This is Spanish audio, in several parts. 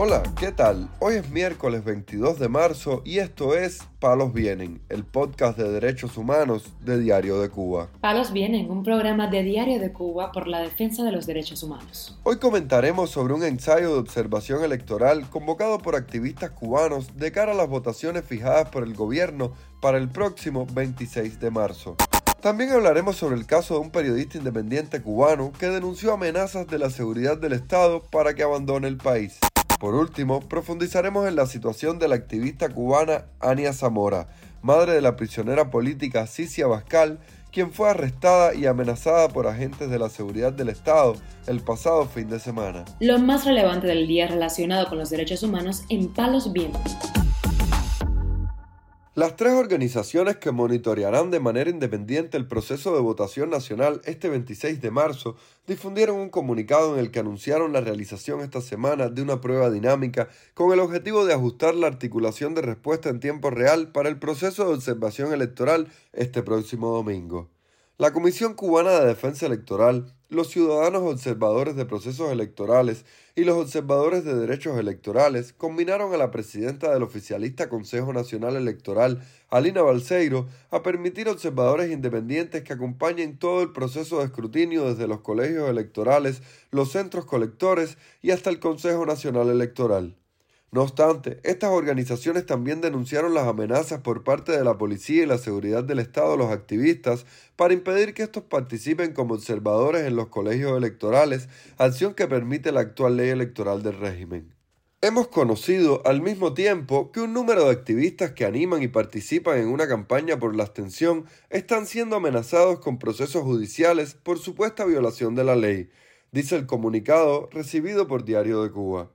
Hola, ¿qué tal? Hoy es miércoles 22 de marzo y esto es Palos Vienen, el podcast de derechos humanos de Diario de Cuba. Palos Vienen, un programa de Diario de Cuba por la defensa de los derechos humanos. Hoy comentaremos sobre un ensayo de observación electoral convocado por activistas cubanos de cara a las votaciones fijadas por el gobierno para el próximo 26 de marzo. También hablaremos sobre el caso de un periodista independiente cubano que denunció amenazas de la seguridad del Estado para que abandone el país. Por último, profundizaremos en la situación de la activista cubana Ania Zamora, madre de la prisionera política Cicia Bascal, quien fue arrestada y amenazada por agentes de la seguridad del Estado el pasado fin de semana. Lo más relevante del día relacionado con los derechos humanos en Palos Vientos. Las tres organizaciones que monitorearán de manera independiente el proceso de votación nacional este 26 de marzo difundieron un comunicado en el que anunciaron la realización esta semana de una prueba dinámica con el objetivo de ajustar la articulación de respuesta en tiempo real para el proceso de observación electoral este próximo domingo. La Comisión Cubana de Defensa Electoral, los ciudadanos observadores de procesos electorales y los observadores de derechos electorales combinaron a la presidenta del oficialista Consejo Nacional Electoral, Alina Balseiro, a permitir observadores independientes que acompañen todo el proceso de escrutinio desde los colegios electorales, los centros colectores y hasta el Consejo Nacional Electoral. No obstante, estas organizaciones también denunciaron las amenazas por parte de la policía y la seguridad del Estado a los activistas para impedir que estos participen como observadores en los colegios electorales, acción que permite la actual ley electoral del régimen. Hemos conocido al mismo tiempo que un número de activistas que animan y participan en una campaña por la abstención están siendo amenazados con procesos judiciales por supuesta violación de la ley, dice el comunicado recibido por Diario de Cuba.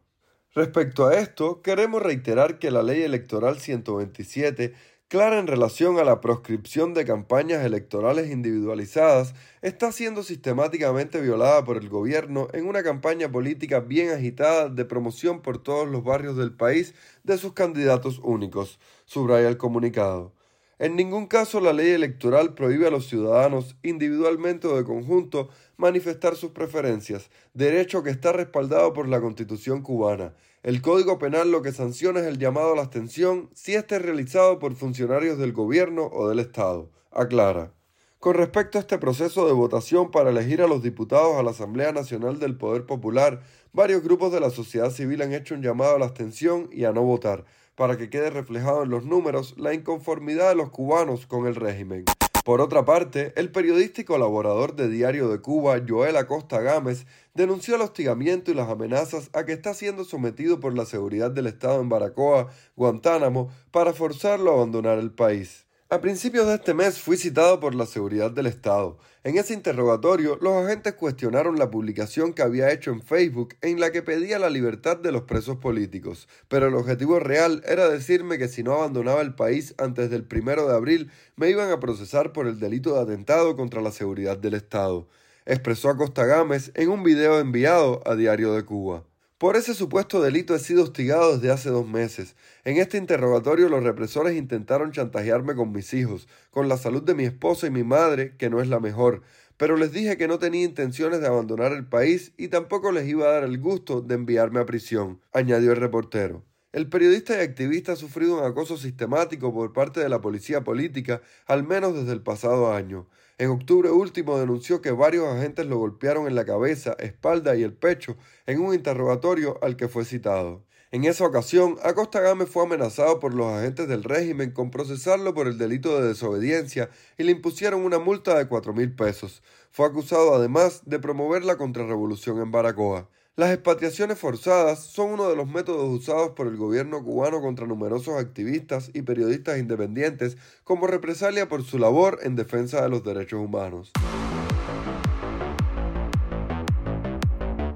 Respecto a esto, queremos reiterar que la Ley Electoral 127, clara en relación a la proscripción de campañas electorales individualizadas, está siendo sistemáticamente violada por el gobierno en una campaña política bien agitada de promoción por todos los barrios del país de sus candidatos únicos, subraya el comunicado. En ningún caso la ley electoral prohíbe a los ciudadanos, individualmente o de conjunto, manifestar sus preferencias, derecho que está respaldado por la Constitución cubana. El Código Penal lo que sanciona es el llamado a la abstención si éste es realizado por funcionarios del gobierno o del Estado, aclara. Con respecto a este proceso de votación para elegir a los diputados a la Asamblea Nacional del Poder Popular, varios grupos de la sociedad civil han hecho un llamado a la abstención y a no votar, para que quede reflejado en los números la inconformidad de los cubanos con el régimen. Por otra parte, el periodista y colaborador de Diario de Cuba, Joel Acosta Gámez, denunció el hostigamiento y las amenazas a que está siendo sometido por la seguridad del Estado en Baracoa, Guantánamo, para forzarlo a abandonar el país. A principios de este mes fui citado por la seguridad del Estado. En ese interrogatorio, los agentes cuestionaron la publicación que había hecho en Facebook en la que pedía la libertad de los presos políticos, pero el objetivo real era decirme que si no abandonaba el país antes del primero de abril, me iban a procesar por el delito de atentado contra la seguridad del Estado, expresó Acosta Gámez en un video enviado a Diario de Cuba. Por ese supuesto delito he sido hostigado desde hace dos meses. En este interrogatorio los represores intentaron chantajearme con mis hijos, con la salud de mi esposa y mi madre, que no es la mejor, pero les dije que no tenía intenciones de abandonar el país y tampoco les iba a dar el gusto de enviarme a prisión, añadió el reportero. El periodista y activista ha sufrido un acoso sistemático por parte de la policía política, al menos desde el pasado año. En octubre último denunció que varios agentes lo golpearon en la cabeza, espalda y el pecho en un interrogatorio al que fue citado. En esa ocasión, Acosta Gámez fue amenazado por los agentes del régimen con procesarlo por el delito de desobediencia y le impusieron una multa de cuatro mil pesos. Fue acusado además de promover la contrarrevolución en Baracoa. Las expatriaciones forzadas son uno de los métodos usados por el gobierno cubano contra numerosos activistas y periodistas independientes como represalia por su labor en defensa de los derechos humanos.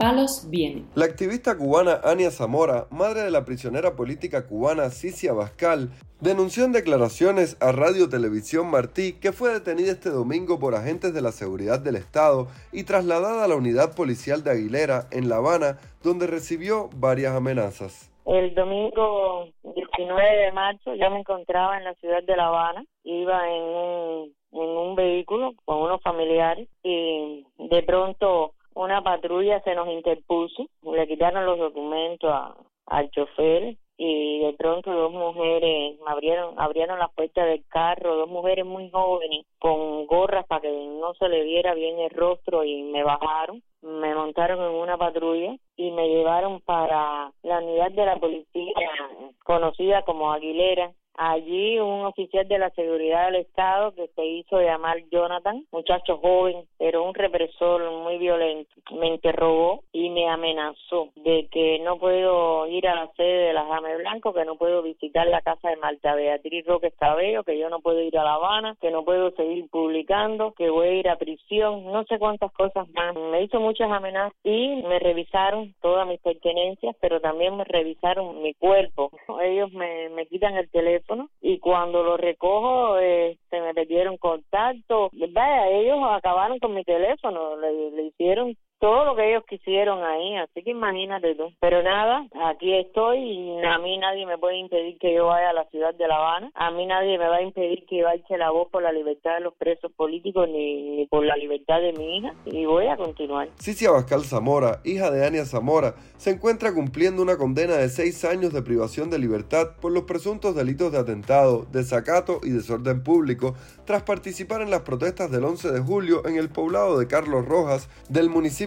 Palos viene. La activista cubana Ania Zamora, madre de la prisionera política cubana Cicia Bascal, denunció en declaraciones a Radio Televisión Martí que fue detenida este domingo por agentes de la seguridad del Estado y trasladada a la unidad policial de Aguilera en La Habana, donde recibió varias amenazas. El domingo 19 de marzo yo me encontraba en la ciudad de La Habana, iba en un, en un vehículo con unos familiares y de pronto una patrulla se nos interpuso, le quitaron los documentos a, al chofer y de pronto dos mujeres me abrieron abrieron la puerta del carro dos mujeres muy jóvenes con gorras para que no se le viera bien el rostro y me bajaron me montaron en una patrulla y me llevaron para la unidad de la policía conocida como Aguilera Allí un oficial de la seguridad del Estado que se hizo llamar Jonathan, muchacho joven, pero un represor muy violento, me interrogó y me amenazó de que no puedo ir a la sede de la Jame Blanco, que no puedo visitar la casa de Marta Beatriz Roque Cabello, que yo no puedo ir a La Habana, que no puedo seguir publicando, que voy a ir a prisión, no sé cuántas cosas más. Me hizo muchas amenazas y me revisaron todas mis pertenencias, pero también me revisaron mi cuerpo. Ellos me, me quitan el teléfono y cuando lo recojo eh, se me perdieron contacto. Vaya, ellos acabaron con mi teléfono, le, le hicieron todo lo que ellos quisieron ahí, así que imagínate tú. Pero nada, aquí estoy y a mí nadie me puede impedir que yo vaya a la ciudad de La Habana, a mí nadie me va a impedir que yo eche la voz por la libertad de los presos políticos ni, por la libertad de mi hija y voy a continuar. Cicia Abascal Zamora, hija de Ania Zamora, se encuentra cumpliendo una condena de seis años de privación de libertad por los presuntos delitos de atentado, desacato y desorden público tras participar en las protestas del 11 de julio en el poblado de Carlos Rojas del municipio